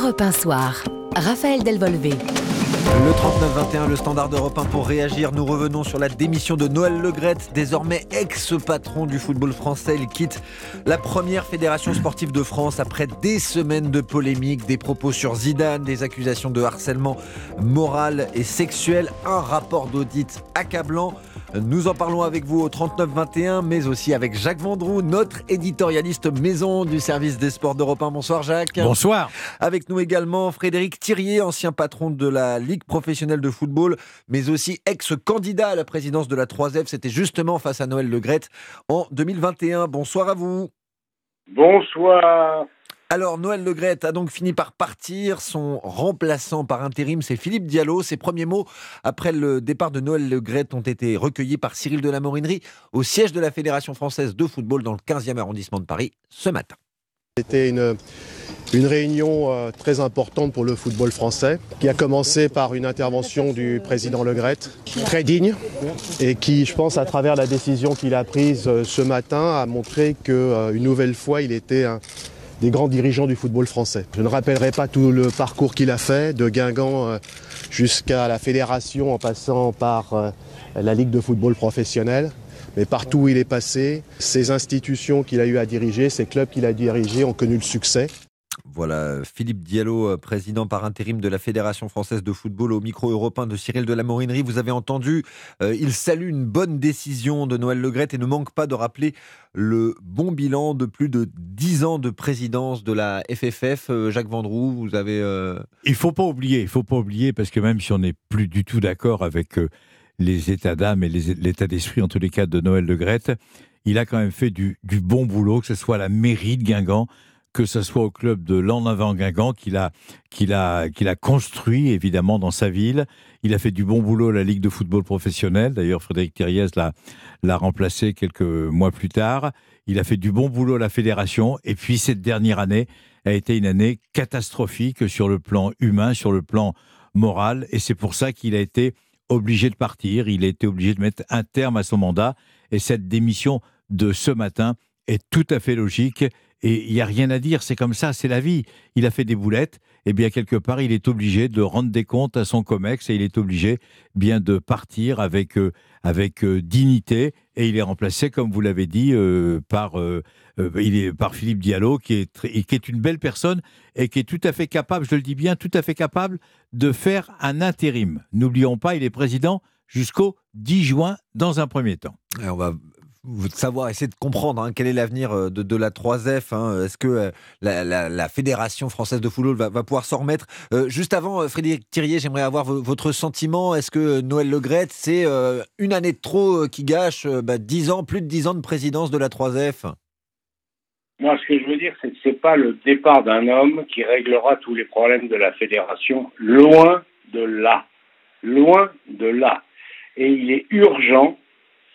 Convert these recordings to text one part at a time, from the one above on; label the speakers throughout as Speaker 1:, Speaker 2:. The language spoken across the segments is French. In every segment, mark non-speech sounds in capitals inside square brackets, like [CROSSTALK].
Speaker 1: Europe 1 Soir. Raphaël Delvolvé.
Speaker 2: Le 39-21, le standard d'Europe 1 pour réagir. Nous revenons sur la démission de Noël Legrette, désormais ex-patron du football français. Il quitte la première fédération sportive de France après des semaines de polémiques, des propos sur Zidane, des accusations de harcèlement moral et sexuel, un rapport d'audit accablant. Nous en parlons avec vous au 39-21, mais aussi avec Jacques Vendroux, notre éditorialiste maison du service des sports d'Europe 1. Bonsoir Jacques.
Speaker 3: Bonsoir.
Speaker 2: Avec nous également Frédéric Thirier, ancien patron de la Ligue professionnelle de football, mais aussi ex-candidat à la présidence de la 3F. C'était justement face à Noël Legrette en 2021. Bonsoir à vous.
Speaker 4: Bonsoir.
Speaker 2: Alors, Noël Legrette a donc fini par partir. Son remplaçant par intérim, c'est Philippe Diallo. Ses premiers mots après le départ de Noël Legrette ont été recueillis par Cyril de la Morinerie au siège de la Fédération française de football dans le 15e arrondissement de Paris ce matin.
Speaker 5: C'était une, réunion euh, très importante pour le football français, qui a commencé par une intervention du président Legrette, très digne, et qui, je pense, à travers la décision qu'il a prise euh, ce matin, a montré qu'une euh, nouvelle fois, il était un des grands dirigeants du football français. Je ne rappellerai pas tout le parcours qu'il a fait, de Guingamp jusqu'à la fédération en passant par la Ligue de football professionnel. Mais partout où il est passé, ces institutions qu'il a eu à diriger, ces clubs qu'il a dirigés ont connu le succès.
Speaker 2: Voilà, Philippe Diallo, président par intérim de la Fédération française de football au micro européen de Cyril de la Morinerie. Vous avez entendu, euh, il salue une bonne décision de Noël Legrette et ne manque pas de rappeler le bon bilan de plus de 10 ans de présidence de la FFF. Euh, Jacques Vendroux, vous avez... Euh,
Speaker 3: il faut pas oublier, il faut pas oublier, parce que même si on n'est plus du tout d'accord avec les états d'âme et l'état d'esprit, en tous les cas, de Noël Legrette, il a quand même fait du, bon boulot, que ce soit la mairie de Guingamp, que ce soit au club de avant Guingamp qu'il a, qu'il a, qu'il a construit évidemment dans sa ville. Il a fait du bon boulot à la Ligue de football professionnel. D'ailleurs, Frédéric Thiriez l'a, l'a remplacé quelques mois plus tard. Il a fait du bon boulot à la fédération. Et puis, cette dernière année a été une année catastrophique sur le plan humain, sur le plan moral. Et c'est pour ça qu'il a été obligé de partir. Il a été obligé de mettre un terme à son mandat. Et cette démission de ce matin est tout à fait logique et il n'y a rien à dire, c'est comme ça, c'est la vie. Il a fait des boulettes, et bien quelque part, il est obligé de rendre des comptes à son COMEX et il est obligé bien de partir avec, euh, avec euh, dignité. Et il est remplacé, comme vous l'avez dit, euh, par, il est, par Philippe Diallo, qui est, qui est une belle personne et qui est tout à fait capable, je le dis bien, tout à fait capable de faire un intérim. N'oublions pas, il est président jusqu'au 10 juin dans un premier temps.
Speaker 2: On va savoir, essayer de comprendre hein, quel est l'avenir euh, de, la 3F. Hein. Est-ce que euh, la, Fédération française de football va, pouvoir s'en remettre euh, Juste avant, Frédéric Thirier, j'aimerais avoir votre sentiment. Est-ce que Noël Legrette, c'est une année de trop qui gâche 10 bah, ans, plus de 10 ans de présidence de la 3F
Speaker 4: moi, ce que je veux dire, c'est que ce n'est pas le départ d'un homme qui réglera tous les problèmes de la fédération. Loin de là. Loin de là. Et il est urgent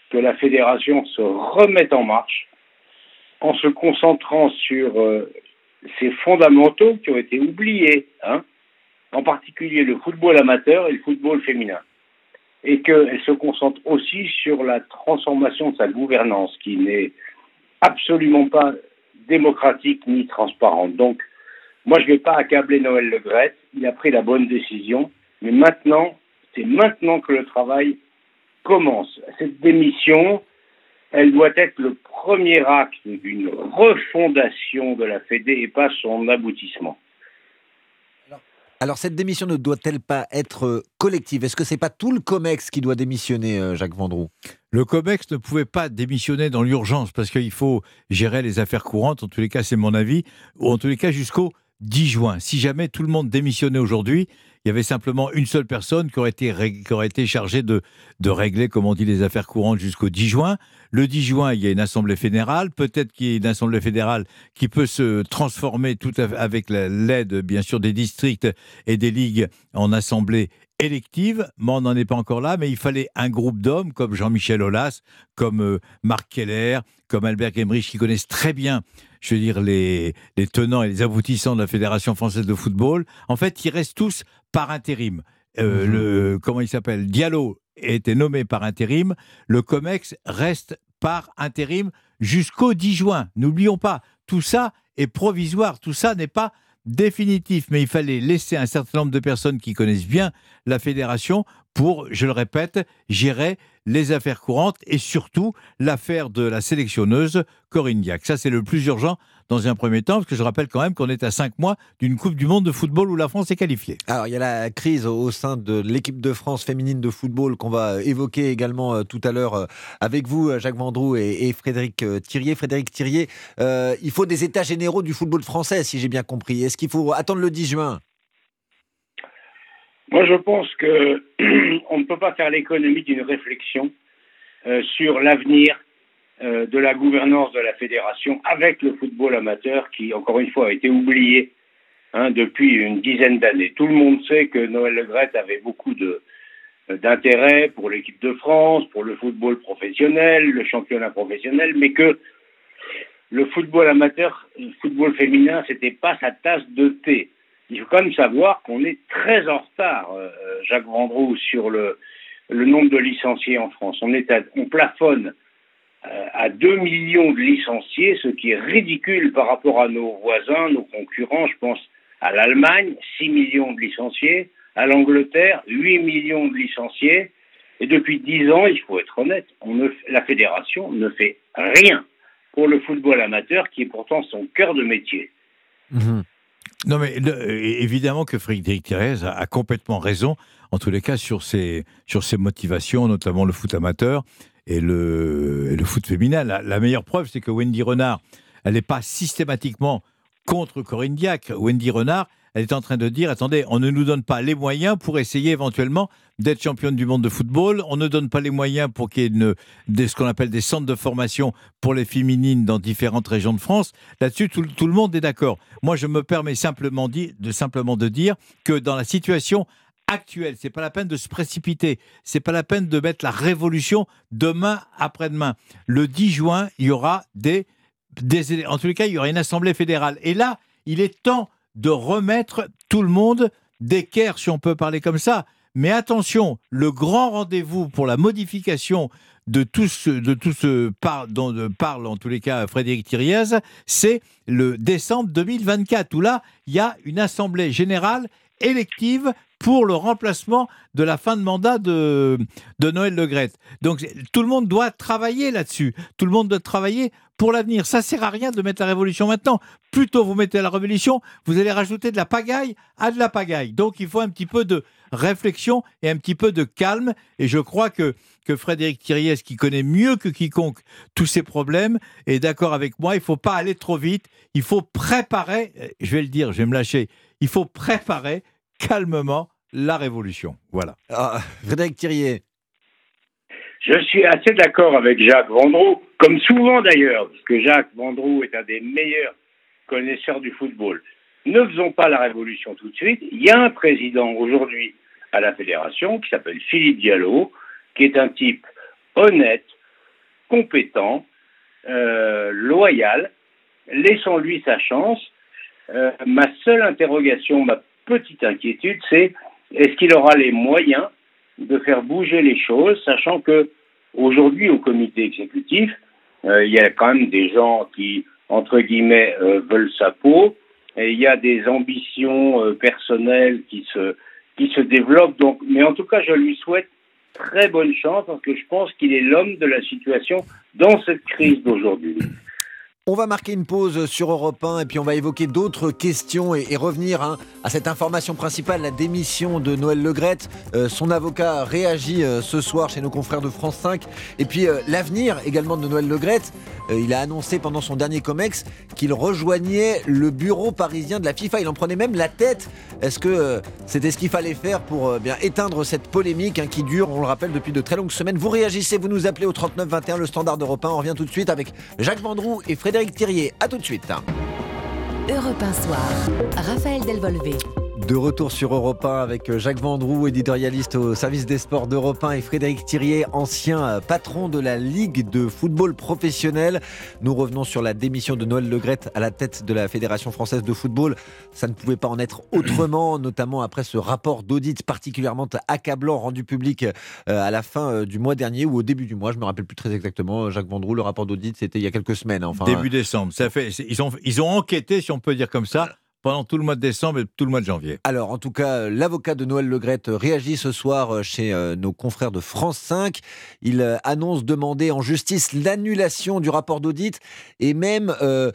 Speaker 4: que la fédération se remette en marche en se concentrant sur euh, fondamentaux qui ont été oubliés, hein, en particulier le football amateur et le football féminin, et qu'elle se concentre aussi sur la transformation de sa gouvernance qui n'est absolument pas démocratique ni transparente. Donc, moi, je ne vais pas accabler Noël Le Gret, il a pris la bonne décision, mais maintenant, c'est maintenant que le travail commence. Cette démission, elle doit être le premier acte d'une refondation de la Fédé et pas son aboutissement.
Speaker 2: Alors cette démission ne doit-elle pas être euh, collective? Est-ce que c'est pas tout le COMEX qui doit démissionner, euh, Jacques Vendroux?
Speaker 3: Le COMEX ne pouvait pas démissionner dans l'urgence parce qu'il faut gérer les affaires courantes, en tous les cas c'est mon avis, ou en tous les cas jusqu'au 10 juin. Si jamais tout le monde démissionnait aujourd'hui, il y avait simplement une seule personne qui aurait été, chargée de, régler, comme on dit, les affaires courantes jusqu'au 10 juin. Le 10 juin, il y a une assemblée fédérale. Peut-être qu'il y a une assemblée fédérale qui peut se transformer tout avec l'aide, bien sûr, des districts et des ligues en assemblée élective, mais on n'en est pas encore là, mais il fallait un groupe d'hommes comme Jean-Michel Aulas, comme euh, Marc Keller, comme Albert Gemrich, qui connaissent très bien je veux dire, les, les tenants et les aboutissants de la Fédération française de football, en fait, ils restent tous par intérim. Euh, mhm. le, comment il s'appelle Diallo a été nommé par intérim. Le COMEX reste par intérim jusqu'au 10 juin. N'oublions pas, tout ça est provisoire. Tout ça n'est pas définitif, mais il fallait laisser un certain nombre de personnes qui connaissent bien la fédération pour, je le répète, gérer les affaires courantes et surtout l'affaire de la sélectionneuse Corinne Diac. Ça, c'est le plus urgent dans un premier temps, parce que je rappelle quand même qu'on est à cinq mois d'une Coupe du Monde de football où la France est qualifiée.
Speaker 2: Alors, il y a la crise au sein de l'équipe de France féminine de football qu'on va évoquer également euh, tout à l'heure euh, avec vous, euh, Jacques Vendroux et, Frédéric Thirier. Frédéric Thirier, il faut des états généraux du football français, si j'ai bien compris. Est-ce qu'il faut attendre le 10 juin?
Speaker 4: Moi, je pense que [CLEARS THROAT] on ne peut pas faire l'économie d'une réflexion euh, sur l'avenir euh, de la gouvernance de la fédération avec le football amateur qui, encore une fois, a été oublié hein, depuis une dizaine d'années. Tout le monde sait que Noël Legrette avait beaucoup de d'intérêt pour l'équipe de France, pour le football professionnel, le championnat professionnel, mais que le football amateur, le football féminin, c'était pas sa tasse de thé il faut quand même savoir qu'on est très en retard, euh, Jacques Vendroux, sur le, le nombre de licenciés en France. On, est on plafonne euh, à 2 millions de licenciés, ce qui est ridicule par rapport à nos voisins, nos concurrents. Je pense à l'Allemagne, 6 millions de licenciés, à l'Angleterre, 8 millions de licenciés. Et depuis 10 ans, il faut être honnête, la fédération ne fait rien pour le football amateur, qui est pourtant son cœur de métier.
Speaker 3: Mmh. Non, mais évidemment que Frédéric Thérèse a, complètement raison, en tous les cas, sur sur ses motivations, notamment le foot amateur et le, foot féminin. La, meilleure preuve, c'est que Wendy Renard, elle n'est pas systématiquement contre Corinne Diac. Wendy Renard, elle est en train de dire attendez, on ne nous donne pas les moyens pour essayer éventuellement d'être championne du monde de football. On ne donne pas les moyens pour qu'il y ait une, ce qu'on appelle des centres de formation pour les féminines dans différentes régions de France. Là-dessus, tout, le monde est d'accord. Moi, je me permets simplement, de, simplement de dire que dans la situation actuelle, c'est pas la peine de se précipiter, c'est pas la peine de mettre la révolution demain après-demain. Le 10 juin, il y aura des, en tous les cas, il y aura une assemblée fédérale. Et là, il est temps de remettre tout le monde d'équerre, si on peut parler comme ça. Mais attention, le grand rendez-vous pour la modification de tout ce, de tout ce dont parle en tous les cas Frédéric Thiriez, c'est le décembre 2024, où là, il y a une assemblée générale élective pour le remplacement de la fin de mandat de, de Noël Le Donc tout le monde doit travailler là-dessus. Tout le monde doit travailler pour l'avenir. Ça sert à rien de mettre la révolution maintenant. Plutôt vous mettez la révolution, vous allez rajouter de la pagaille à de la pagaille. Donc il faut un petit peu de réflexion et un petit peu de calme. Et je crois que, que Frédéric Thiriez, qui connaît mieux que quiconque tous ces problèmes, est d'accord avec moi. Il ne faut pas aller trop vite. Il faut préparer, je vais le dire, je vais me lâcher, il faut préparer calmement la révolution. Voilà.
Speaker 2: Ah, Frédéric Thirier.
Speaker 4: Je suis assez d'accord avec Jacques Vendroux, comme souvent d'ailleurs, parce que Jacques Vendroux est un des meilleurs connaisseurs du football. Ne faisons pas la révolution tout de suite. Il y a un président aujourd'hui à la fédération qui s'appelle Philippe Diallo, qui est un type honnête, compétent, euh, loyal. Laissons-lui sa chance. Euh, ma seule interrogation, ma petite inquiétude, c'est est-ce qu'il aura les moyens de faire bouger les choses, sachant que aujourd'hui au comité exécutif, euh, il y a quand même des gens qui, entre guillemets, euh, veulent sa peau, et il y a des ambitions euh, personnelles qui se, développent. Mais en tout cas, je lui souhaite très bonne chance parce que je pense qu'il est l'homme de la situation dans cette crise d'aujourd'hui.
Speaker 2: On va marquer une pause sur Europe 1 et puis on va évoquer d'autres questions et, revenir hein, à cette information principale, la démission de Noël Legrette. Euh, son avocat réagit euh, ce soir chez nos confrères de France 5. Et puis euh, l'avenir également de Noël Legrette. il a annoncé pendant son dernier COMEX qu'il rejoignait le bureau parisien de la FIFA. Il en prenait même la tête. Est-ce que c'était ce qu'il fallait faire pour bien éteindre cette polémique hein, qui dure, on le rappelle, depuis de très longues semaines? Vous réagissez, vous nous appelez au 39 21, le standard d'Europe 1. On revient tout de suite avec Jacques Vendroux et Frédéric Frédéric Thirier. À tout de suite.
Speaker 1: Europe 1 Soir. Raphaël Delvolvé.
Speaker 2: De retour sur Europe 1 avec euh, Jacques Vendroux, éditorialiste au service des sports d'Europe 1 et Frédéric Thirier, ancien euh, patron de la Ligue de football professionnel. Nous revenons sur la démission de Noël Legrette à la tête de la Fédération française de football. Ça ne pouvait pas en être [CLEARS THROAT] autrement, notamment après ce rapport d'audit particulièrement accablant rendu public euh, à la fin du mois dernier ou au début du mois. Je me rappelle plus très exactement. Jacques Vendroux, le rapport d'audit, c'était il y a quelques semaines. Enfin,
Speaker 3: début décembre. Ça fait, ils ont, ils ont enquêté, si on peut dire comme ça pendant tout le mois de décembre et tout le mois de janvier.
Speaker 2: Alors, en tout cas, l'avocat de Noël Legrette réagit ce soir chez euh, nos confrères de France 5. Il euh, annonce demander en justice l'annulation du rapport d'audit et même euh,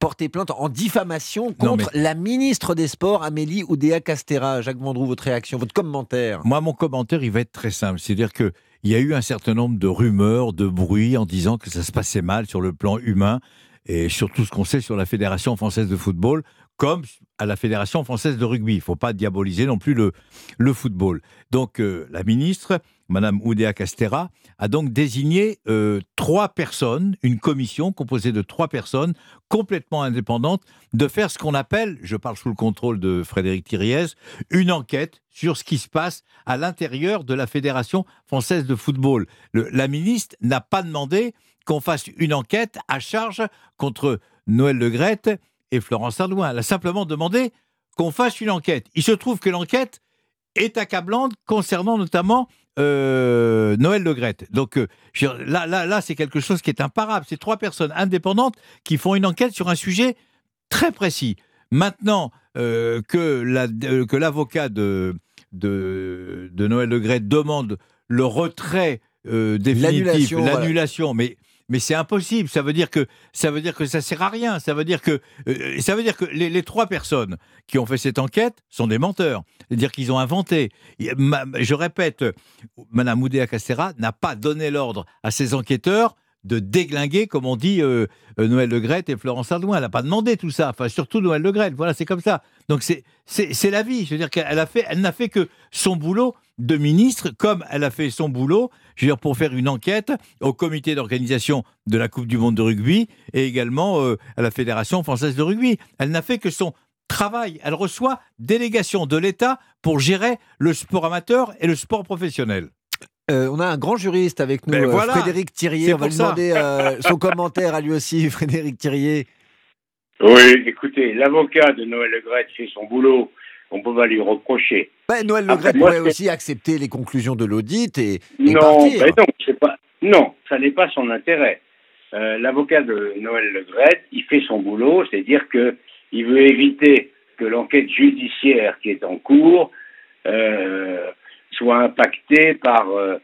Speaker 2: porter plainte en diffamation contre la ministre des Sports, Amélie Oudéa-Castera. Jacques Vendroux, votre réaction, votre commentaire?
Speaker 3: Moi, mon commentaire, il va être très simple. C'est-à-dire que il y a eu un certain nombre de rumeurs, de bruits en disant que ça se passait mal sur le plan humain et surtout ce qu'on sait sur la Fédération française de football, comme à la Fédération française de rugby. Il ne faut pas diaboliser non plus le, football. Donc euh, la ministre, Madame Oudéa Castera, a donc désigné euh, trois personnes, une commission composée de trois personnes complètement indépendantes, de faire ce qu'on appelle, je parle sous le contrôle de Frédéric Thiriez, une enquête sur ce qui se passe à l'intérieur de la Fédération française de football. la ministre n'a pas demandé qu'on fasse une enquête à charge contre Noël Legrette et Florence Ardouin. Elle a simplement demandé qu'on fasse une enquête. Il se trouve que l'enquête est accablante concernant notamment euh, Noël Legrette. Donc euh, là, là, là c'est quelque chose qui est imparable. C'est trois personnes indépendantes qui font une enquête sur un sujet très précis. Maintenant euh, que l'avocat de, de, de, Noël Legrette demande le retrait définitif, l'annulation, mais mais c'est impossible. Ça veut dire que ça veut dire que ça sert à rien. Ça veut dire que euh, ça veut dire que les, trois personnes qui ont fait cette enquête sont des menteurs. C'est-à-dire qu'ils ont inventé. Je répète, Madame Oudéa Castera n'a pas donné l'ordre à ses enquêteurs de déglinguer, comme on dit euh, euh, Noël Le Gret et Florence Ardouin. Elle n'a pas demandé tout ça, enfin surtout Noël Le Gret. Voilà, c'est comme ça. Donc c'est c'est la vie. Je veux dire qu'elle a fait, elle n'a fait que son boulot de ministre, comme elle a fait son boulot, je veux dire, pour faire une enquête au comité d'organisation de la Coupe du Monde de rugby et également euh, à la Fédération française de rugby. Elle n'a fait que son travail. Elle reçoit délégation de l'État pour gérer le sport amateur et le sport professionnel.
Speaker 2: Euh, on a un grand juriste avec nous, ben euh, Frédéric Thirier. On va lui demander son commentaire à lui aussi, [LAUGHS] Frédéric Thirier.
Speaker 4: Oui, écoutez, l'avocat de Noël Legret fait son boulot on peut pas lui reprocher.
Speaker 2: Ben, Noël Le pourrait aussi accepter les conclusions de l'audit et,
Speaker 4: non,
Speaker 2: partir.
Speaker 4: Ben non, pas, non, ça n'est pas son intérêt. Euh, l'avocat de Noël Le il fait son boulot, c'est-à-dire qu'il veut éviter que l'enquête judiciaire qui est en cours euh, soit impactée par euh,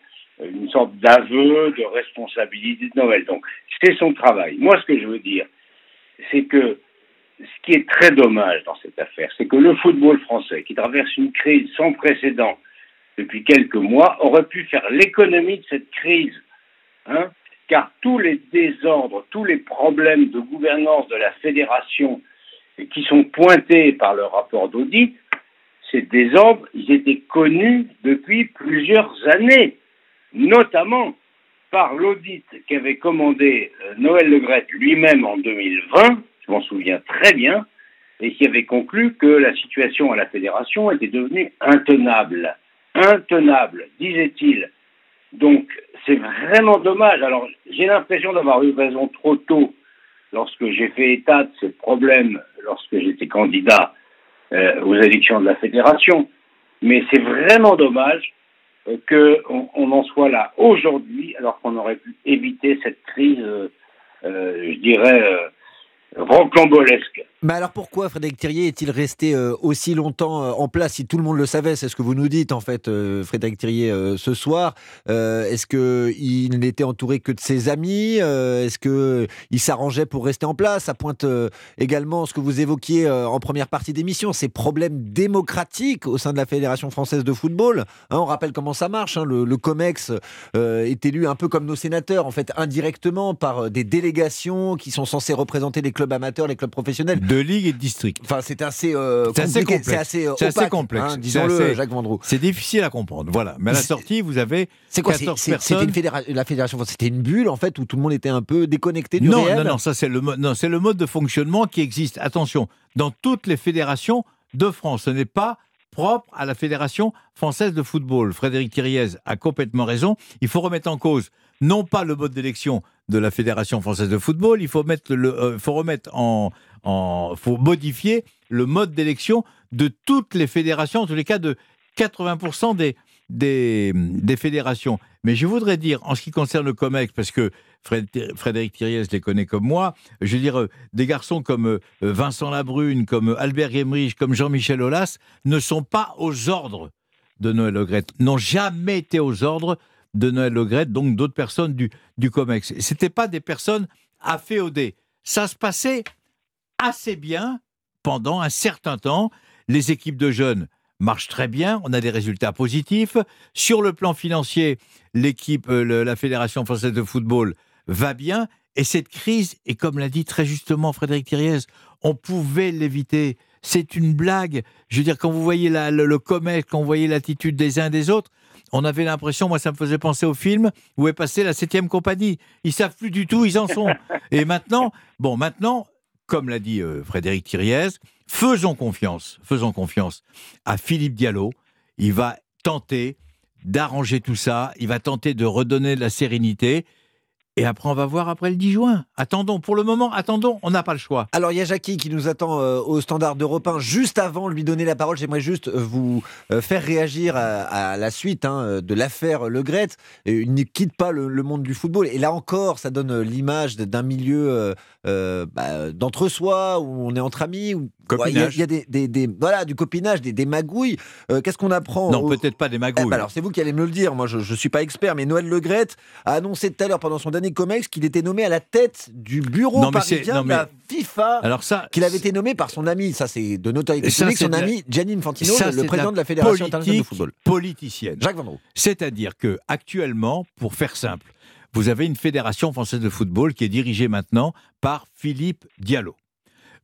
Speaker 4: une sorte d'aveu de responsabilité de Noël. Donc, c'est son travail. Moi, ce que je veux dire, c'est que ce qui est très dommage dans cette affaire, c'est que le football français, qui traverse une crise sans précédent depuis quelques mois, aurait pu faire l'économie de cette crise. Hein, car tous les désordres, tous les problèmes de gouvernance de la fédération qui sont pointés par le rapport d'audit, ces désordres, ils étaient connus depuis plusieurs années, notamment par l'audit qu'avait commandé euh, Noël Legret lui-même en 2020 je m'en souviens très bien, et qui avait conclu que la situation à la fédération était devenue intenable. Intenable, disait-il. Donc, c'est vraiment dommage. Alors, j'ai l'impression d'avoir eu raison trop tôt lorsque j'ai fait état de ces problèmes lorsque j'étais candidat euh, aux élections de la fédération. Mais c'est vraiment dommage euh, qu'on on en soit là aujourd'hui, alors qu'on aurait pu éviter cette crise, euh, je dirais, rocambolesque.
Speaker 2: Mais alors pourquoi Frédéric Thirier est-il resté euh, aussi longtemps euh, en place si tout le monde le savait C'est ce que vous nous dites en fait, euh, Frédéric Thirier, ce soir. Est-ce qu'il n'était entouré que de ses amis Est-ce qu'il s'arrangeait pour rester en place? Ça pointe également ce que vous évoquiez en première partie d'émission, ces problèmes démocratiques au sein de la Fédération française de football. Hein, on rappelle comment ça marche. Hein. le, le, COMEX est élu un peu comme nos sénateurs, en fait, indirectement par des délégations qui sont censées représenter les clubs amateurs, les clubs professionnels
Speaker 3: de ligue et de district.
Speaker 2: Enfin, c'est assez, euh, c'est assez
Speaker 3: complexe. C'est assez,
Speaker 2: euh,
Speaker 3: assez, complexe.
Speaker 2: Hein, disons-le, Jacques Vendroux.
Speaker 3: C'est difficile à comprendre. Voilà. Mais à la sortie, vous avez c'est quoi, 14 personnes.
Speaker 2: C'était la fédération, c'était une bulle en fait où tout le monde était un peu déconnecté du
Speaker 3: non,
Speaker 2: réel.
Speaker 3: Non, non, ça c'est le, non, c'est le mode de fonctionnement qui existe. Attention, dans toutes les fédérations de France, ce n'est pas propre à la Fédération française de football. Frédéric Thiriez a complètement raison. Il faut remettre en cause non pas le mode d'élection de la Fédération française de football, il faut, mettre le, euh, faut remettre en, en, faut modifier le mode d'élection de toutes les fédérations, en tous les cas de 80% des, des, fédérations. Mais je voudrais dire, en ce qui concerne le COMEX, parce que Frédéric Thiriez les connaît comme moi. Je veux dire, des garçons comme Vincent Labrune, comme Albert Gemrich, comme Jean-Michel Aulas ne sont pas aux ordres de Noël Legrette, n'ont jamais été aux ordres de Noël Legrette, donc d'autres personnes du, du COMEX. Ce n'étaient pas des personnes afféodées. Ça se passait assez bien pendant un certain temps. Les équipes de jeunes marchent très bien, on a des résultats positifs. Sur le plan financier, l'équipe, euh, la Fédération française de football va bien. Et cette crise, et comme l'a dit très justement Frédéric Thiriez, on pouvait l'éviter. C'est une blague. Je veux dire, quand vous voyez le, le commerce, quand vous voyez l'attitude des uns et des autres, on avait l'impression, moi ça me faisait penser au film où est passée la septième compagnie. Ils savent plus du tout, ils en sont. Et maintenant, bon, maintenant, comme l'a dit euh, Frédéric Thiriez, faisons confiance, faisons confiance à Philippe Diallo. Il va tenter d'arranger tout ça, il va tenter de redonner de la sérénité. Et après, on va voir après le 10 juin. Attendons, pour le moment, attendons, on n'a pas le choix.
Speaker 2: Alors, il y a Jackie qui nous attend euh, au standard d'Europe 1. Juste avant de lui donner la parole, j'aimerais juste euh, vous euh, faire réagir à, la suite hein, de l'affaire Le Gret. Il ne quitte pas le, monde du football. Et là encore, ça donne l'image d'un milieu bah, d'entre-soi, où on est entre amis, il y, a, des, voilà, du copinage, des, magouilles. Qu'est-ce qu'on apprend
Speaker 3: Non, peut-être pas des magouilles. Eh
Speaker 2: ben alors, c'est vous qui allez me le dire. Moi, je ne suis pas expert, mais Noël Le Gret a annoncé tout à l'heure pendant son dernier Comex qu'il était nommé à la tête du bureau parisien de la FIFA.
Speaker 3: Alors ça,
Speaker 2: qu'il avait été nommé par son ami, ça c'est de notoriété publique, son ami Gianni Infantino, le, président de la Fédération internationale de football.
Speaker 3: Politicienne.
Speaker 2: Jacques Vendroux.
Speaker 3: C'est-à-dire que actuellement, pour faire simple, vous avez une fédération française de football qui est dirigée maintenant par Philippe Diallo.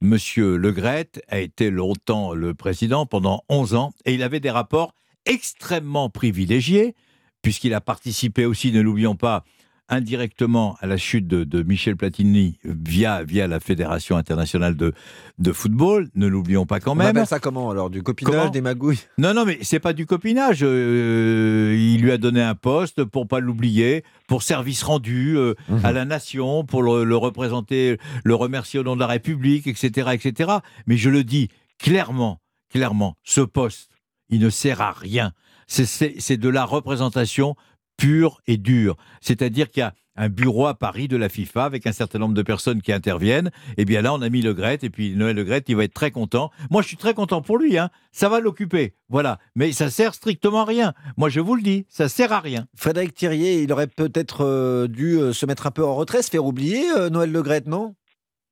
Speaker 3: Monsieur Le Gret a été longtemps le président pendant 11 ans et il avait des rapports extrêmement privilégiés puisqu'il a participé aussi, ne l'oublions pas, indirectement à la chute de, Michel Platini via, via la Fédération internationale de, de football. Ne l'oublions pas quand même. On
Speaker 2: appelle ça comment alors Du copinage, des magouilles?
Speaker 3: Non, non, mais c'est pas du copinage. Euh, il lui a donné un poste pour pas l'oublier, pour service rendu euh, à mhm. la nation, pour le, représenter, le remercier au nom de la République, etc., etc. Mais je le dis clairement, clairement, ce poste, il ne sert à rien. C'est de la représentation pur et dur. C'est-à-dire qu'il y a un bureau à Paris de la FIFA avec un certain nombre de personnes qui interviennent. Et eh bien là, on a mis Le Gret, et puis Noël Le Gret, il va être très content. Moi, je suis très content pour lui, hein. ça va l'occuper. Voilà. Mais ça sert strictement à rien. Moi, je vous le dis, ça sert à rien.
Speaker 2: Frédéric Thirier, il aurait peut-être euh, dû euh, se mettre un peu en retrait, se faire oublier, euh, Noël Le Gret, non?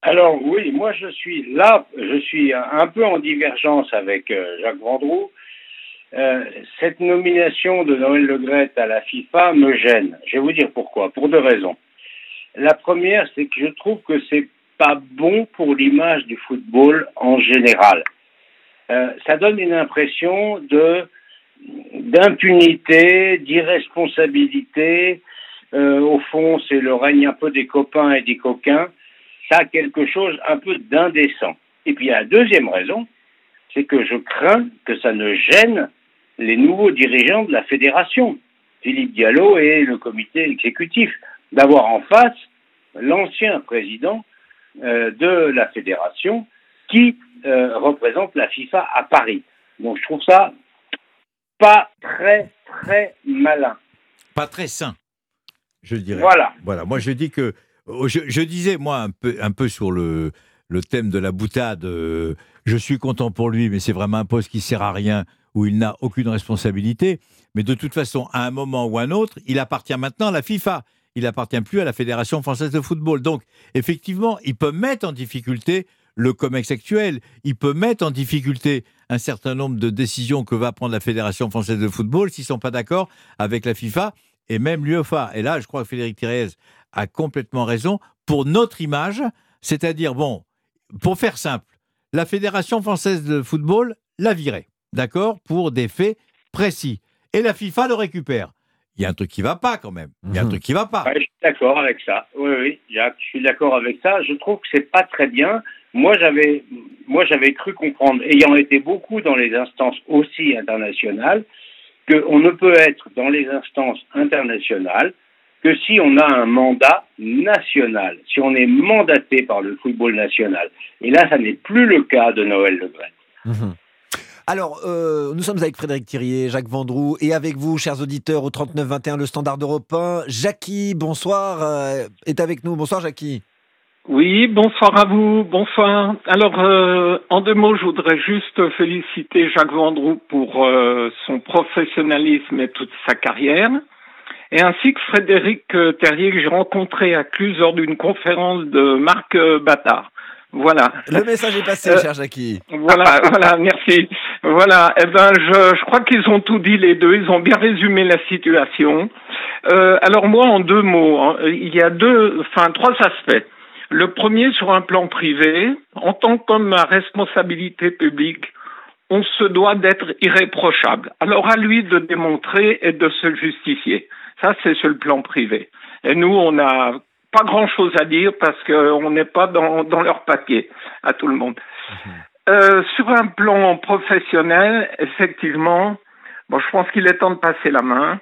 Speaker 4: Alors oui, moi je suis là, je suis un peu en divergence avec Jacques Vendroux. Euh, cette nomination de Noël Le à la FIFA me gêne. Je vais vous dire pourquoi. Pour deux raisons. La première, c'est que je trouve que c'est pas bon pour l'image du football en général. Euh, ça donne une impression de d'impunité, d'irresponsabilité. Euh, au fond, c'est le règne un peu des copains et des coquins. Ça a quelque chose un peu d'indécent. Et puis la deuxième raison, c'est que je crains que ça ne gêne les nouveaux dirigeants de la fédération, Philippe Diallo et le comité exécutif, d'avoir en face l'ancien président euh, de la fédération qui euh, représente la FIFA à Paris. Donc je trouve ça pas très très malin.
Speaker 3: Pas très sain, je dirais.
Speaker 4: Voilà.
Speaker 3: Voilà. Moi je dis que oh, je, disais moi un peu un peu sur le le thème de la boutade. Euh, je suis content pour lui, mais c'est vraiment un poste qui sert à rien où il n'a aucune responsabilité. Mais de toute façon, à un moment ou à un autre, il appartient maintenant à la FIFA. Il appartient plus à la Fédération française de football. Donc, effectivement, il peut mettre en difficulté le COMEX actuel. Il peut mettre en difficulté un certain nombre de décisions que va prendre la Fédération française de football s'ils ne sont pas d'accord avec la FIFA et même l'UEFA. Et là, je crois que Frédéric Thérèse a complètement raison pour notre image, c'est-à-dire, bon, pour faire simple, la Fédération française de football l'a viré d'accord, pour des faits précis. Et la FIFA le récupère. Il y a un truc qui va pas quand même. Il y a un mhm. truc qui va pas.
Speaker 4: je suis d'accord avec ça. Oui, oui, je suis d'accord avec ça. Je trouve que c'est pas très bien. Moi, j'avais, moi, j'avais cru comprendre, ayant été beaucoup dans les instances aussi internationales, qu'on ne peut être dans les instances internationales que si on a un mandat national, si on est mandaté par le football national. Et là, ça n'est plus le cas de Noël Le Gret. Mhm.
Speaker 2: Alors, euh, nous sommes avec Frédéric Thirier, Jacques Vendroux, et avec vous, chers auditeurs, au 39-21, le standard européen. Jackie, bonsoir, euh, est avec nous. Bonsoir, Jackie.
Speaker 6: Oui, bonsoir à vous, bonsoir. Alors, euh, en deux mots, je voudrais juste féliciter Jacques Vendroux pour son professionnalisme et toute sa carrière, et ainsi que Frédéric Terrier que j'ai rencontré à Cluse lors d'une conférence de Marc Bâtard. Voilà.
Speaker 2: Le message est passé, cher Jackie.
Speaker 6: Voilà, [LAUGHS] voilà, merci. Voilà, eh ben, je, je crois qu'ils ont tout dit les deux. Ils ont bien résumé la situation. alors moi, en deux mots, hein, il y a deux, enfin trois aspects. Le premier sur un plan privé, en tant qu'homme à responsabilité publique, on se doit d'être irréprochable. Alors à lui de démontrer et de se justifier. Ça, c'est sur le plan privé. Et nous, on n'a pas grand-chose à dire parce qu'on n'est pas dans, dans, leur papier à tout le monde. Mhm. Euh, sur un plan professionnel, effectivement, bon, je pense qu'il est temps de passer la main.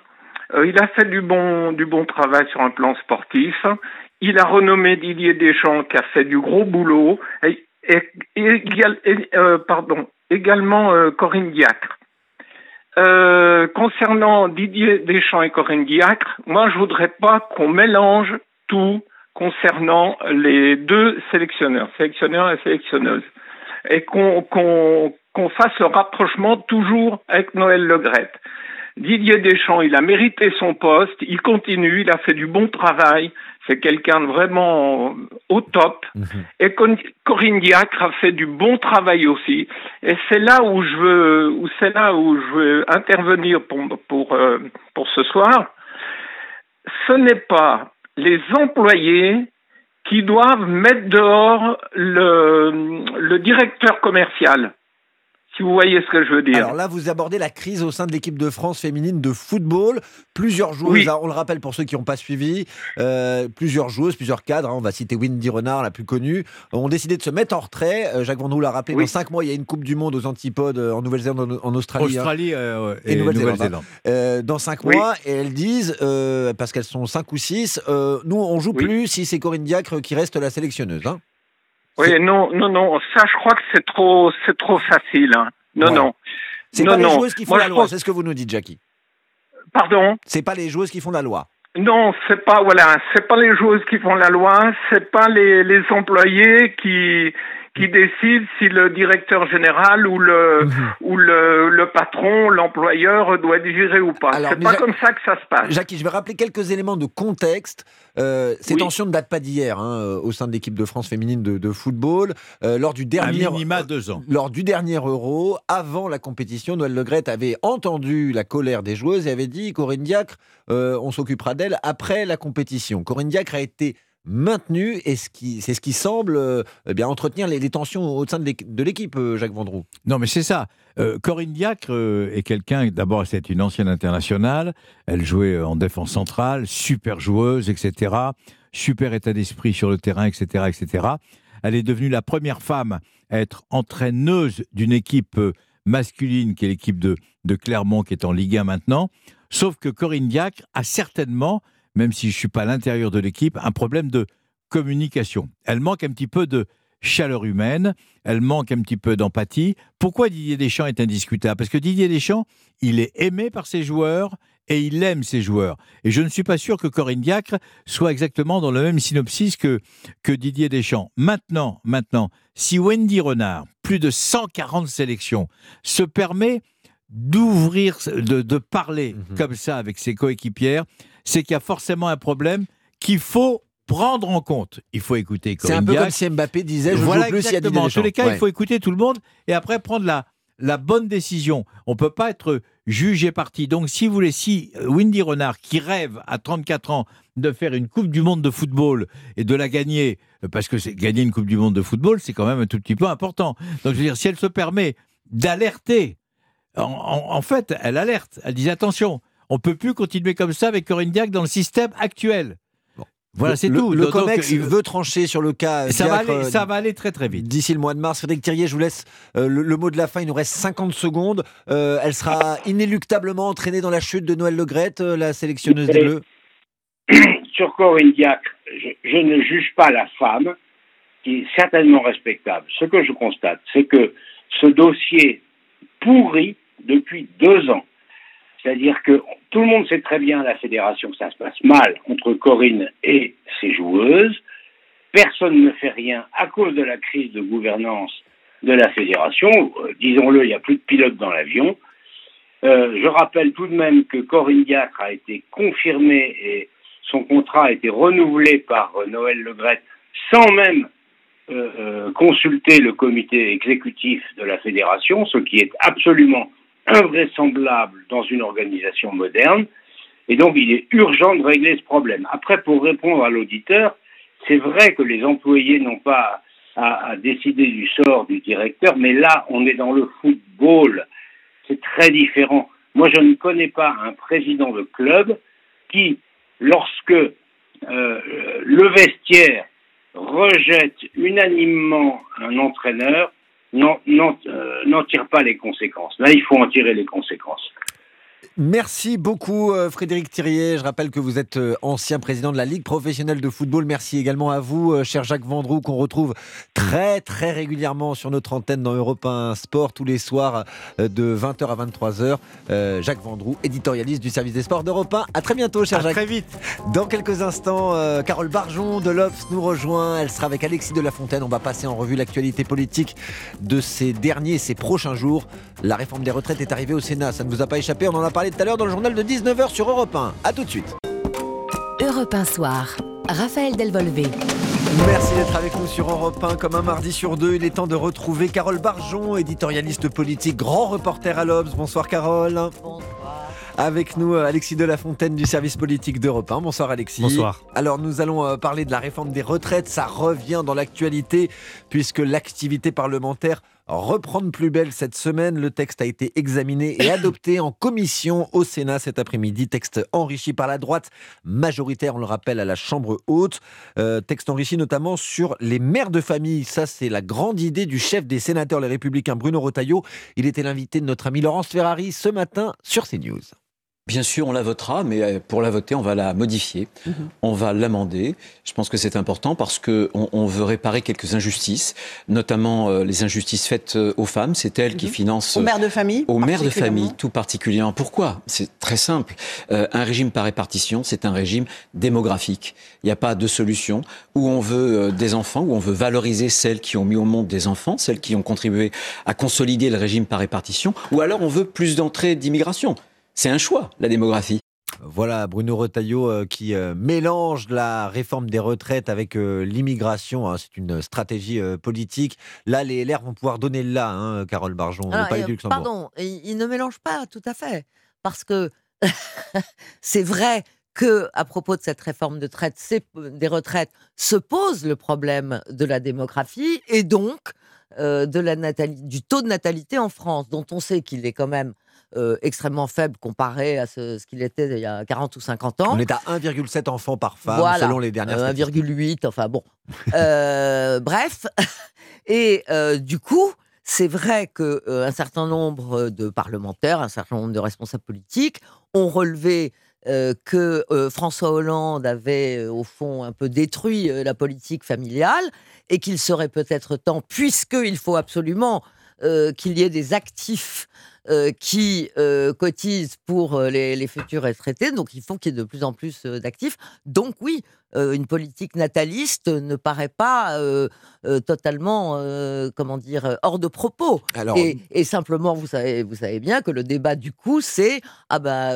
Speaker 6: Euh, il a fait du bon, du bon travail sur un plan sportif. Il a renommé Didier Deschamps qui a fait du gros boulot. Et, euh, pardon, également euh, Corinne Diacre. Euh, concernant Didier Deschamps et Corinne Diacre, moi je voudrais pas qu'on mélange tout concernant les deux sélectionneurs, sélectionneurs et sélectionneuses, et qu'on fasse le rapprochement toujours avec Noël Legrette. Didier Deschamps, il a mérité son poste, il continue, il a fait du bon travail, c'est quelqu'un de vraiment au top. Mhm. Et Corinne Diacre a fait du bon travail aussi. Et c'est là où je veux, c'est là où je veux intervenir pour pour euh, pour ce soir. Ce n'est pas les employés qui doivent mettre dehors le, le directeur commercial si vous voyez ce que je veux dire.
Speaker 2: Alors là, vous abordez la crise au sein de l'équipe de France féminine de football. Plusieurs joueuses, on le rappelle pour ceux qui n'ont pas suivi, euh, plusieurs joueuses, plusieurs cadres, hein, on va citer Wendy Renard, la plus connue, ont décidé de se mettre en retrait. Euh, Jacques Vendroux l'a rappelé, dans cinq mois, il y a une Coupe du Monde aux Antipodes euh, en Nouvelle-Zélande, en Australie.
Speaker 3: Hein. Australie et, Nouvelle-Zélande.
Speaker 2: dans cinq mois, et elles disent, parce qu'elles sont cinq ou six, nous, on joue plus si c'est Corinne Diacre qui reste la sélectionneuse. Hein.
Speaker 6: Oui, non, non, non. Ça, je crois que c'est trop, c'est trop facile. Hein. Non, non.
Speaker 2: C'est pas les joueuses qui font la loi, c'est ce que vous nous dites, Jackie.
Speaker 6: Pardon?
Speaker 2: C'est pas les joueuses qui font la loi.
Speaker 6: Non, c'est pas voilà, c'est pas les joueuses qui font la loi, c'est pas les, les employés qui qui décide si le directeur général ou le mhm. ou le, le patron, l'employeur doit être viré ou pas. C'est pas comme ça que ça se passe.
Speaker 2: Jackie, je vais rappeler quelques éléments de contexte. Euh, ces tensions ne datent pas d'hier hein, euh, au sein de l'équipe de France féminine de, de football. Euh, lors du dernier
Speaker 3: minima deux ans.
Speaker 2: Lors du dernier Euro, avant la compétition, Noël Legrette avait entendu la colère des joueuses et avait dit Corinne Diacre, euh, on s'occupera d'elle après la compétition. Corinne Diacre a été maintenu et c'est ce qui semble euh, eh bien entretenir les, tensions au sein de l'équipe, euh, Jacques Vendroux.
Speaker 3: Non, mais c'est ça. Euh, Corinne Diacre est quelqu'un, d'abord, c'est une ancienne internationale. Elle jouait en défense centrale, super joueuse, etc. Super état d'esprit sur le terrain, etc., etc. Elle est devenue la première femme à être entraîneuse d'une équipe masculine, qui est l'équipe de, de Clermont, qui est en Ligue 1 maintenant. Sauf que Corinne Diacre a certainement même si je ne suis pas à l'intérieur de l'équipe, un problème de communication. Elle manque un petit peu de chaleur humaine, elle manque un petit peu d'empathie. Pourquoi Didier Deschamps est indiscutable? Parce que Didier Deschamps, il est aimé par ses joueurs et il aime ses joueurs. Et je ne suis pas sûr que Corinne Diacre soit exactement dans le même synopsis que, que Didier Deschamps. Maintenant, maintenant, si Wendy Renard, plus de 140 sélections, se permet d'ouvrir, de, parler mhm. comme ça avec ses coéquipières, c'est qu'il y a forcément un problème qu'il faut prendre en compte. Il faut écouter
Speaker 2: C'est un peu comme si Mbappé disait je
Speaker 3: voilà
Speaker 2: joue plus
Speaker 3: exactement. En tous les cas, il faut écouter tout le monde et après prendre la, la bonne décision. On ne peut pas être jugé parti. Donc, si vous voulez, si euh, Windy Renard, qui rêve à 34 ans de faire une Coupe du Monde de football et de la gagner, euh, parce que gagner une Coupe du Monde de football, c'est quand même un tout petit peu important. Donc, je veux dire, si elle se permet d'alerter, en, fait, elle alerte, elle dit attention, on peut plus continuer comme ça avec Corinne Diac dans le système actuel. Voilà, c'est tout.
Speaker 2: Le COMEX veut trancher sur le cas.
Speaker 3: Ça, va aller, ça va aller très très vite.
Speaker 2: D'ici le mois de mars. Frédéric Thirier, je vous laisse euh, le, mot de la fin. Il nous reste 50 secondes. Euh, elle sera inéluctablement entraînée dans la chute de Noël Legrette, euh, la sélectionneuse des Bleus. [COUGHS]
Speaker 4: Sur Corinne Diac, je, ne juge pas la femme, qui est certainement respectable. Ce que je constate, c'est que ce dossier pourri depuis deux ans. C'est-à-dire que tout le monde sait très bien à la fédération que ça se passe mal entre Corinne et ses joueuses. Personne ne fait rien à cause de la crise de gouvernance de la fédération. Euh, disons-le, il n'y a plus de pilote dans l'avion. Euh, je rappelle tout de même que Corinne Diacre a été confirmée et son contrat a été renouvelé par euh, Noël Legrette sans même consulter le comité exécutif de la fédération, ce qui est absolument invraisemblable dans une organisation moderne. Et donc, il est urgent de régler ce problème. Après, pour répondre à l'auditeur, c'est vrai que les employés n'ont pas à, décider du sort du directeur, mais là, on est dans le football. C'est très différent. Moi, je ne connais pas un président de club qui, lorsque euh, le vestiaire rejette unanimement un entraîneur, n'en tire pas les conséquences. Là, il faut en tirer les conséquences.
Speaker 2: Merci beaucoup euh, Frédéric Thirier. Je rappelle que vous êtes euh, ancien président de la Ligue professionnelle de football. Merci également à vous, euh, cher Jacques Vendroux, qu'on retrouve très très régulièrement sur notre antenne dans Europe 1 Sport tous les soirs de 20h à 23h. Jacques Vendroux, éditorialiste du service des sports d'Europe 1. À très bientôt, cher Jacques.
Speaker 3: Très vite.
Speaker 2: Dans quelques instants, Carole Barjon de l'Obs nous rejoint. Elle sera avec Alexis de la Fontaine. On va passer en revue l'actualité politique de ces derniers, ces prochains jours. La réforme des retraites est arrivée au Sénat. Ça ne vous a pas échappé. On en a parlé tout à l'heure dans le journal de 19h sur Europe 1. A tout de suite.
Speaker 1: Europe 1 Soir. Raphaël Delvolvé.
Speaker 2: Merci d'être avec nous sur Europe 1 comme un mardi sur deux. Il est temps de retrouver Carole Barjon, éditorialiste politique, grand reporter à l'Obs. Bonsoir Carole. Bonsoir. Avec nous, euh, Alexis de la Fontaine du service politique d'Europe 1. Bonsoir Alexis.
Speaker 7: Bonsoir.
Speaker 2: Alors nous allons euh, parler de la réforme des retraites. Ça revient dans l'actualité puisque l'activité parlementaire reprend de plus belle cette semaine. Le texte a été examiné et [COUGHS] adopté en commission au Sénat cet après-midi. Texte enrichi par la droite majoritaire, on le rappelle, à la Chambre haute. Euh, texte enrichi notamment sur les mères de famille. Ça, c'est la grande idée du chef des sénateurs, les républicains, Bruno Retailleau. Il était l'invité de notre ami Laurence Ferrari ce matin sur CNews.
Speaker 7: Bien sûr, on la votera, mais euh, pour la voter, on va la modifier, mhm. on va l'amender. Je pense que c'est important parce qu'on on veut réparer quelques injustices, notamment euh, les injustices faites euh, aux femmes. C'est elles qui mhm. financent...
Speaker 8: Aux mères de famille
Speaker 7: Aux mères de famille, tout particulièrement. Pourquoi? C'est très simple. un régime par répartition, c'est un régime démographique. Il n'y a pas de solution où on veut des enfants, où on veut valoriser celles qui ont mis au monde des enfants, celles qui ont contribué à consolider le régime par répartition, ou alors on veut plus d'entrées d'immigration. C'est un choix, la démographie.
Speaker 2: Voilà, Bruno Retailleau euh, qui euh, mélange la réforme des retraites avec euh, l'immigration. Hein. c'est une stratégie politique. Là, les LR vont pouvoir donner le là, hein, Carole Barjon.
Speaker 8: pardon, il ne mélange pas tout à fait. Parce que [LAUGHS] c'est vrai que à propos de cette réforme de traite, des retraites se pose le problème de la démographie et donc de la du taux de natalité en France, dont on sait qu'il est quand même euh, extrêmement faible comparé à ce, qu'il était il y a 40 ou 50 ans.
Speaker 2: On est à 1,7 enfants par femme selon les dernières
Speaker 8: euh, 1,8, enfin bon. Euh, [LAUGHS] bref, [LAUGHS] et euh, du coup, c'est vrai qu'un certain nombre de parlementaires, un certain nombre de responsables politiques ont relevé que François Hollande avait au fond un peu détruit la politique familiale et qu'il serait peut-être temps, puisqu'il faut absolument qu'il y ait des actifs euh, qui euh, cotisent pour euh, les, futurs retraités. Donc, il faut qu'il y ait de plus en plus d'actifs. Donc, oui, une politique nataliste ne paraît pas totalement, comment dire, hors de propos. et, simplement, vous savez, vous savez bien que le débat du coup, c'est ah bah,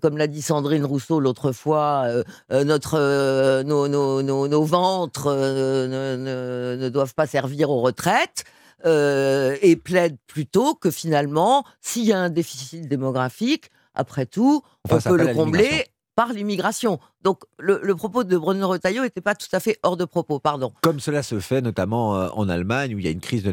Speaker 8: comme l'a dit Sandrine Rousseau l'autre fois, notre, nos, nos, nos, ventres ne, ne doivent pas servir aux retraites. Euh, et plaide plutôt que finalement, s'il y a un déficit démographique, après tout, on peut le combler par l'immigration. Donc le, propos de Bruno Retailleau n'était pas tout à fait hors de propos, pardon.
Speaker 2: Comme cela se fait notamment euh, en Allemagne, où il y a une crise de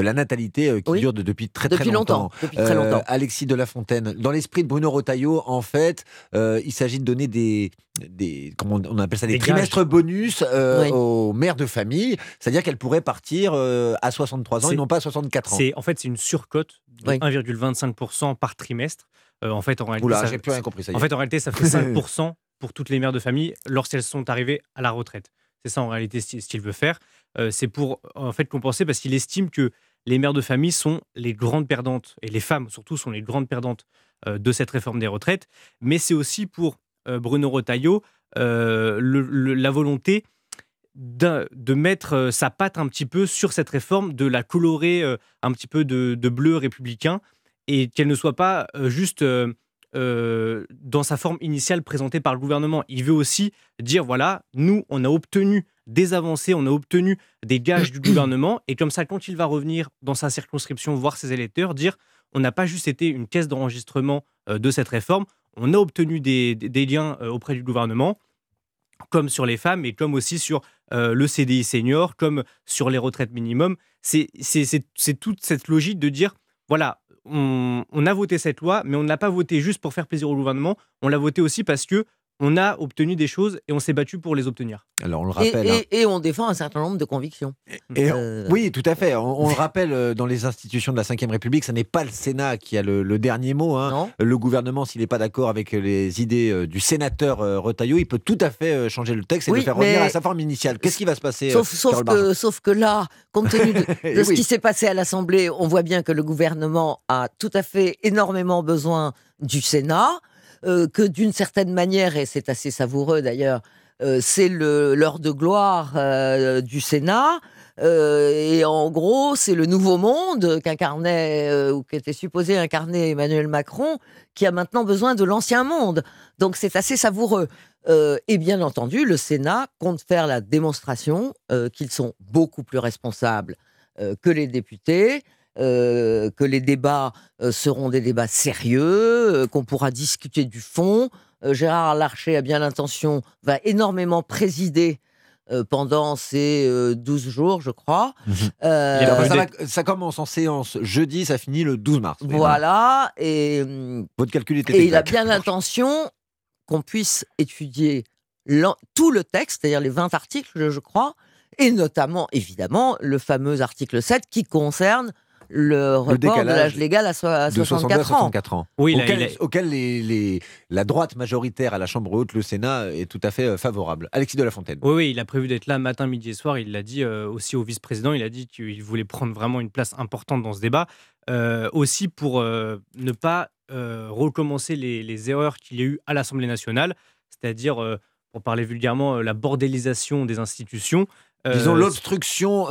Speaker 2: la, natalité euh, qui dure depuis très très longtemps.
Speaker 8: Depuis très longtemps.
Speaker 2: Alexis de la Fontaine, dans l'esprit de Bruno Retailleau, en fait, il s'agit de donner des, des comment on appelle ça des, trimestres bonus aux mères de famille, c'est-à-dire qu'elles pourraient partir à 63 ans et non pas à 64 ans.
Speaker 9: En fait, c'est une surcote de 1,25% par trimestre. Euh, en fait, en réalité, ça, En fait, en réalité, ça fait [LAUGHS] 5% pour toutes les mères de famille lorsqu'elles sont arrivées à la retraite. C'est ça en réalité ce qu'il veut faire. Euh, c'est pour en fait compenser parce qu'il estime que les mères de famille sont les grandes perdantes, et les femmes surtout sont les grandes perdantes de cette réforme des retraites. Mais c'est aussi pour Bruno Retailleau la volonté de, mettre sa patte un petit peu sur cette réforme, de la colorer un petit peu de, bleu républicain, et qu'elle ne soit pas juste dans sa forme initiale présentée par le gouvernement. Il veut aussi dire, voilà, nous, on a obtenu des avancées, on a obtenu des gages du gouvernement, et comme ça, quand il va revenir dans sa circonscription voir ses électeurs, dire, on n'a pas juste été une caisse d'enregistrement de cette réforme, on a obtenu des, liens auprès du gouvernement, comme sur les femmes, et comme aussi sur le CDI senior, comme sur les retraites minimum. C'est toute cette logique de dire, voilà, on, a voté cette loi, mais on n'a pas voté juste pour faire plaisir au gouvernement, on l'a voté aussi parce que on a obtenu des choses et on s'est battu pour les obtenir.
Speaker 2: Alors on le rappelle.
Speaker 8: Hein. Et, on défend un certain nombre de convictions.
Speaker 2: Et, euh, Oui, tout à fait. On, le rappelle euh, dans les institutions de la Ve République, ce n'est pas le Sénat qui a le, dernier mot. Hein. Le gouvernement, s'il n'est pas d'accord avec les idées euh, du sénateur Retailleau, il peut tout à fait changer le texte et le faire revenir à sa forme initiale. Qu'est-ce qui va se passer
Speaker 8: sauf, que, sauf que là, compte tenu de, [LAUGHS] ce qui s'est passé à l'Assemblée, on voit bien que le gouvernement a tout à fait énormément besoin du Sénat. Euh, que d'une certaine manière, et c'est assez savoureux d'ailleurs, euh, c'est l'heure de gloire euh, du Sénat. et en gros, c'est le nouveau monde qu'incarnait ou qui était supposé incarner Emmanuel Macron, qui a maintenant besoin de l'ancien monde. Donc c'est assez savoureux. et bien entendu, le Sénat compte faire la démonstration qu'ils sont beaucoup plus responsables que les députés, euh, que les débats euh, seront des débats sérieux, euh, qu'on pourra discuter du fond. Gérard Larcher a bien l'intention, va énormément présider pendant ces 12 jours, je crois.
Speaker 2: Mhm. ça, commence en séance jeudi, ça finit le 12 mars.
Speaker 8: Voilà. Et,
Speaker 2: Votre calcul était
Speaker 8: Et il a bien l'intention qu'on puisse étudier tout le texte, c'est-à-dire les 20 articles, je crois, et notamment, évidemment, le fameux article 7 qui concerne le report de l'âge légal à, 64,
Speaker 2: ans. Oui, auquel, les, la droite majoritaire à la Chambre haute, le Sénat, est tout à fait euh, favorable. Alexis de la Fontaine.
Speaker 9: Oui, oui il a prévu d'être là matin, midi et soir. Il l'a dit euh, aussi au vice-président. Il a dit qu'il voulait prendre vraiment une place importante dans ce débat. Euh, aussi pour ne pas recommencer les, les erreurs qu'il y a eu à l'Assemblée nationale, c'est-à-dire, pour parler vulgairement, la bordélisation des institutions.
Speaker 2: Disons l'obstruction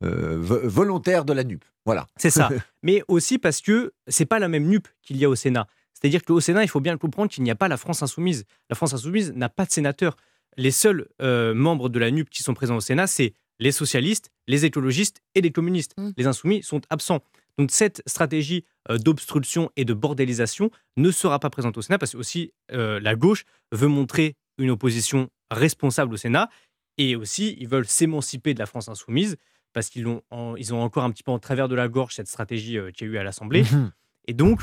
Speaker 2: volontaire de la NUP. Voilà.
Speaker 9: C'est ça. [LAUGHS] Mais aussi parce que c'est pas la même NUP qu'il y a au Sénat. C'est-à-dire qu'au Sénat, il faut bien comprendre qu'il n'y a pas la France insoumise. La France insoumise n'a pas de sénateur. Les seuls euh, membres de la NUP qui sont présents au Sénat, c'est les socialistes, les écologistes et les communistes. Mmh. Les insoumis sont absents. Donc cette stratégie euh, d'obstruction et de bordélisation ne sera pas présente au Sénat parce que aussi euh, la gauche veut montrer une opposition responsable au Sénat et aussi ils veulent s'émanciper de la France insoumise parce qu'ils ont, ils ont encore un petit peu en travers de la gorge cette stratégie euh, qu'il y a eu à l'Assemblée. Mhm. Et donc,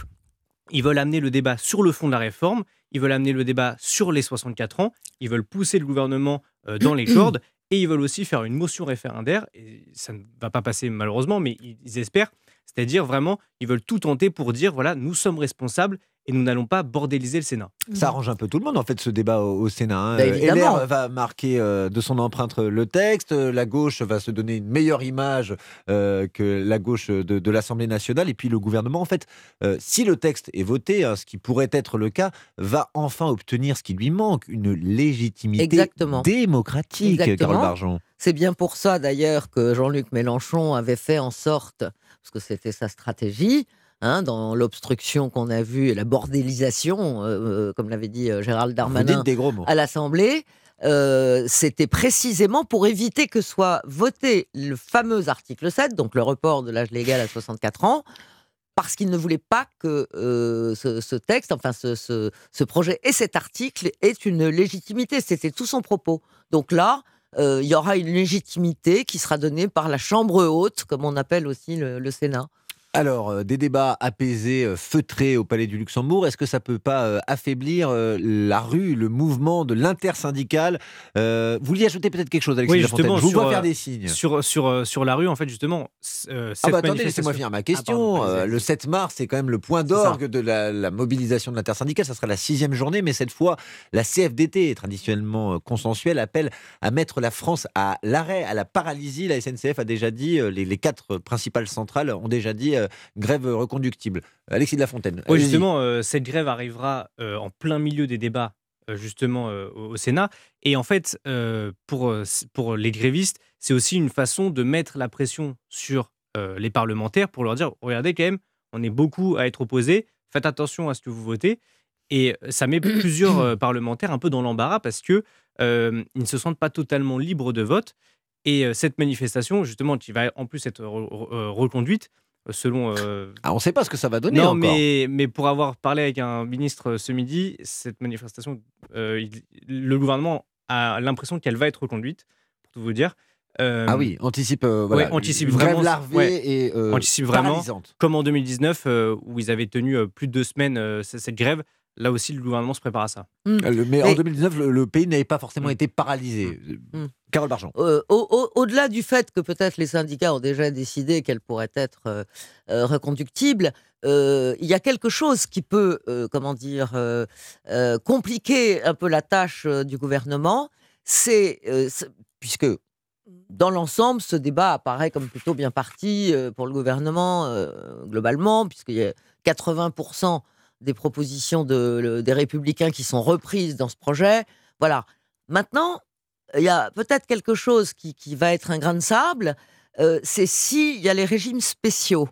Speaker 9: ils veulent amener le débat sur le fond de la réforme, ils veulent amener le débat sur les 64 ans, ils veulent pousser le gouvernement euh, dans les [CLEARS THROAT] cordes, et ils veulent aussi faire une motion référendaire, et ça ne va pas passer malheureusement, mais ils espèrent, c'est-à-dire vraiment, ils veulent tout tenter pour dire, voilà, nous sommes responsables et nous n'allons pas bordéliser le Sénat.
Speaker 2: Ça arrange un peu tout le monde en fait ce débat au, Sénat. Hein. Bah, va marquer euh, de son empreinte le texte, la gauche va se donner une meilleure image euh, que la gauche de, l'Assemblée nationale et puis le gouvernement en fait, euh, si le texte est voté, hein, ce qui pourrait être le cas, va enfin obtenir ce qui lui manque, une légitimité démocratique, Carole Barjon.
Speaker 8: C'est bien pour ça d'ailleurs que Jean-Luc Mélenchon avait fait en sorte, parce que c'était sa stratégie, Hein, dans l'obstruction qu'on a vue et la bordélisation, euh, euh, comme l'avait dit euh, Gérald Darmanin à l'Assemblée, c'était précisément pour éviter que soit voté le fameux article 7, donc le report de l'âge légal à 64 ans, parce qu'il ne voulait pas que ce, texte, enfin ce, ce, projet et cet article aient une légitimité. C'était tout son propos. Donc là, il y aura une légitimité qui sera donnée par la Chambre haute, comme on appelle aussi le Sénat.
Speaker 2: Alors, euh, des débats apaisés, euh, feutrés au Palais du Luxembourg, est-ce que ça peut pas euh, affaiblir la rue, le mouvement de l'intersyndical euh, Vous vouliez ajouter peut-être quelque chose, Alexis
Speaker 9: Oui, justement,
Speaker 2: Je vous vois faire des signes.
Speaker 9: Sur, sur, sur la rue, en fait, justement, euh,
Speaker 2: Ah
Speaker 9: cette
Speaker 2: bah attendez, laissez-moi finir ma
Speaker 9: Ah,
Speaker 2: question.
Speaker 9: pardon,
Speaker 2: Euh, le 7 mars, c'est quand même le point d'orgue de la, la mobilisation de l'intersyndicale. Ça sera la sixième journée, mais cette fois, la CFDT, traditionnellement consensuelle, appelle à mettre la France à l'arrêt, à la paralysie. La SNCF a déjà dit, les, les quatre principales centrales ont déjà dit grève reconductible. Alexis de la Fontaine.
Speaker 9: Oui, justement, euh, cette grève arrivera euh, en plein milieu des débats, euh, justement, euh, au Sénat. Et en fait, euh, pour, pour les grévistes, c'est aussi une façon de mettre la pression sur euh, les parlementaires pour leur dire regardez, quand même, on est beaucoup à être opposés, faites attention à ce que vous votez. Et ça met [COUGHS] plusieurs euh, parlementaires un peu dans l'embarras parce que euh, ils ne se sentent pas totalement libres de vote. Et euh, cette manifestation, justement, qui va en plus être re- re- reconduite, euh, selon euh,
Speaker 2: Ah, on ne sait pas ce que ça va donner
Speaker 9: non,
Speaker 2: encore.
Speaker 9: mais, mais pour avoir parlé avec un ministre euh, ce midi, cette manifestation, euh, il- le gouvernement a l'impression qu'elle va être reconduite, pour tout vous dire. Euh,
Speaker 2: Ah oui, anticipe, voilà,
Speaker 9: ouais, anticipe vraiment,
Speaker 2: larvée
Speaker 9: ouais.
Speaker 2: et
Speaker 9: anticipe vraiment,
Speaker 2: paralysante.
Speaker 9: comme en 2019, euh, où ils avaient tenu plus de deux semaines cette grève. Là aussi, le gouvernement se prépare à ça.
Speaker 2: Euh, le- mais, en
Speaker 8: Mais-
Speaker 2: 2019, le, le pays n'avait pas forcément
Speaker 9: Mm.
Speaker 2: été paralysé.
Speaker 8: Mm.
Speaker 2: Carole Bargeon.
Speaker 8: Euh, au- au- Au-delà du fait que peut-être les syndicats ont déjà décidé qu'elle pourrait être euh, euh, reconductible, euh, il y a quelque chose qui peut, euh, comment dire, euh, euh, compliquer un peu la tâche euh, du gouvernement. C'est euh, puisque dans l'ensemble, ce débat apparaît comme plutôt bien parti euh, pour le gouvernement euh, globalement, puisqu'il y a 80% des propositions de- le- des républicains qui sont reprises dans ce projet. Voilà. Maintenant, il y a peut-être quelque chose qui, qui va être un grain de sable, euh, c'est s'il y a les régimes spéciaux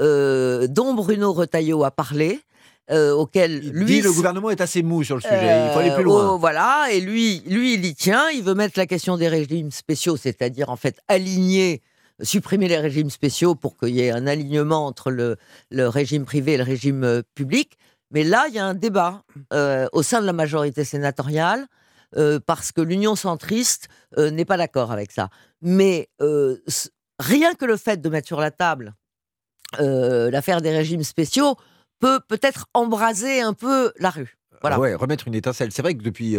Speaker 8: euh, dont Bruno Retailleau a parlé, euh, auquel
Speaker 2: Il
Speaker 8: lui
Speaker 2: dit le gouvernement est assez mou sur le sujet. il faut aller plus
Speaker 8: euh,
Speaker 2: loin.
Speaker 8: oh, voilà, et lui, lui, il y tient. Il veut mettre la question des régimes spéciaux, c'est-à-dire en fait aligner, supprimer les régimes spéciaux pour qu'il y ait un alignement entre le, régime privé et le régime euh, public. Mais là, il y a un débat euh, au sein de la majorité sénatoriale euh, parce que l'Union centriste n'est pas d'accord avec ça. Mais rien que le fait de mettre sur la table l'affaire des régimes spéciaux peut peut-être embraser un peu la rue. Voilà.
Speaker 2: Remettre une étincelle. C'est vrai que depuis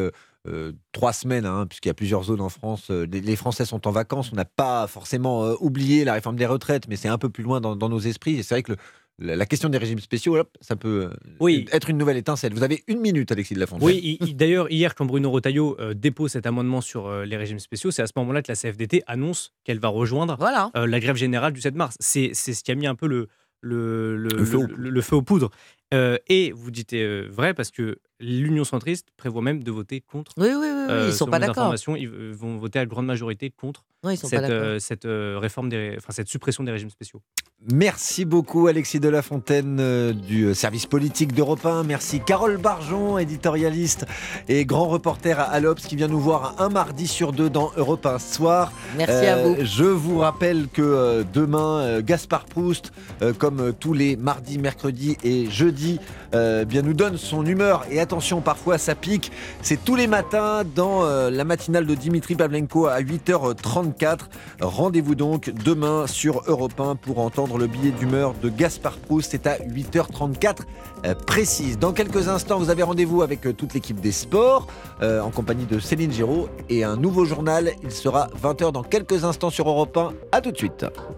Speaker 2: euh, trois semaines, hein, puisqu'il y a plusieurs zones en France, euh, les, les Français sont en vacances. On n'a pas forcément euh, oublié la réforme des retraites, mais c'est un peu plus loin dans, dans nos esprits. Et c'est vrai que le- la, la question des régimes spéciaux, hop, ça peut euh,
Speaker 9: Oui.
Speaker 2: être une nouvelle étincelle. Vous avez une minute, Alexis de la Fontaine.
Speaker 9: Oui, il- il- d'ailleurs, hier, quand Bruno Retailleau euh, dépose cet amendement sur euh, les régimes spéciaux, c'est à ce moment-là que la CFDT annonce qu'elle va rejoindre
Speaker 8: Voilà.
Speaker 9: euh, la grève générale du 7 mars. C'est ce qui a mis un peu le, le, le,
Speaker 2: Le feu aux
Speaker 9: le- le feu aux poudres. Euh, et vous dites euh, vrai parce que l'Union centriste prévoit même de voter contre.
Speaker 8: Oui, oui, oui, oui,
Speaker 9: Euh,
Speaker 8: ils sont pas d'accord.
Speaker 9: ils euh, vont voter à grande majorité contre
Speaker 8: Non, ils sont pas
Speaker 9: cette, euh, cette euh, réforme des, enfin cette suppression des régimes spéciaux.
Speaker 2: Merci beaucoup Alexis de la Fontaine euh, du service politique d'Europe 1. Merci Carole Barjon, éditorialiste et grand reporter à Allops qui vient nous voir un mardi sur deux dans Europe 1 soir.
Speaker 8: Merci à vous.
Speaker 2: Je vous rappelle que euh, demain, euh, Gaspard Proust, euh, comme euh, tous les mardis, mercredis et jeudis, euh, bien nous donne son humeur et attention, parfois ça pique. C'est tous les matins dans euh, la matinale de Dimitri Pavlenko à 8h34. Rendez-vous donc demain sur Europe 1 pour entendre le billet d'humeur de Gaspard Proust. C'est à 8h34 euh, précise. Dans quelques instants, vous avez rendez-vous avec euh, toute l'équipe des sports en compagnie de Céline Giraud et un nouveau journal. Il sera 20h dans quelques instants sur Europe 1. À tout de suite.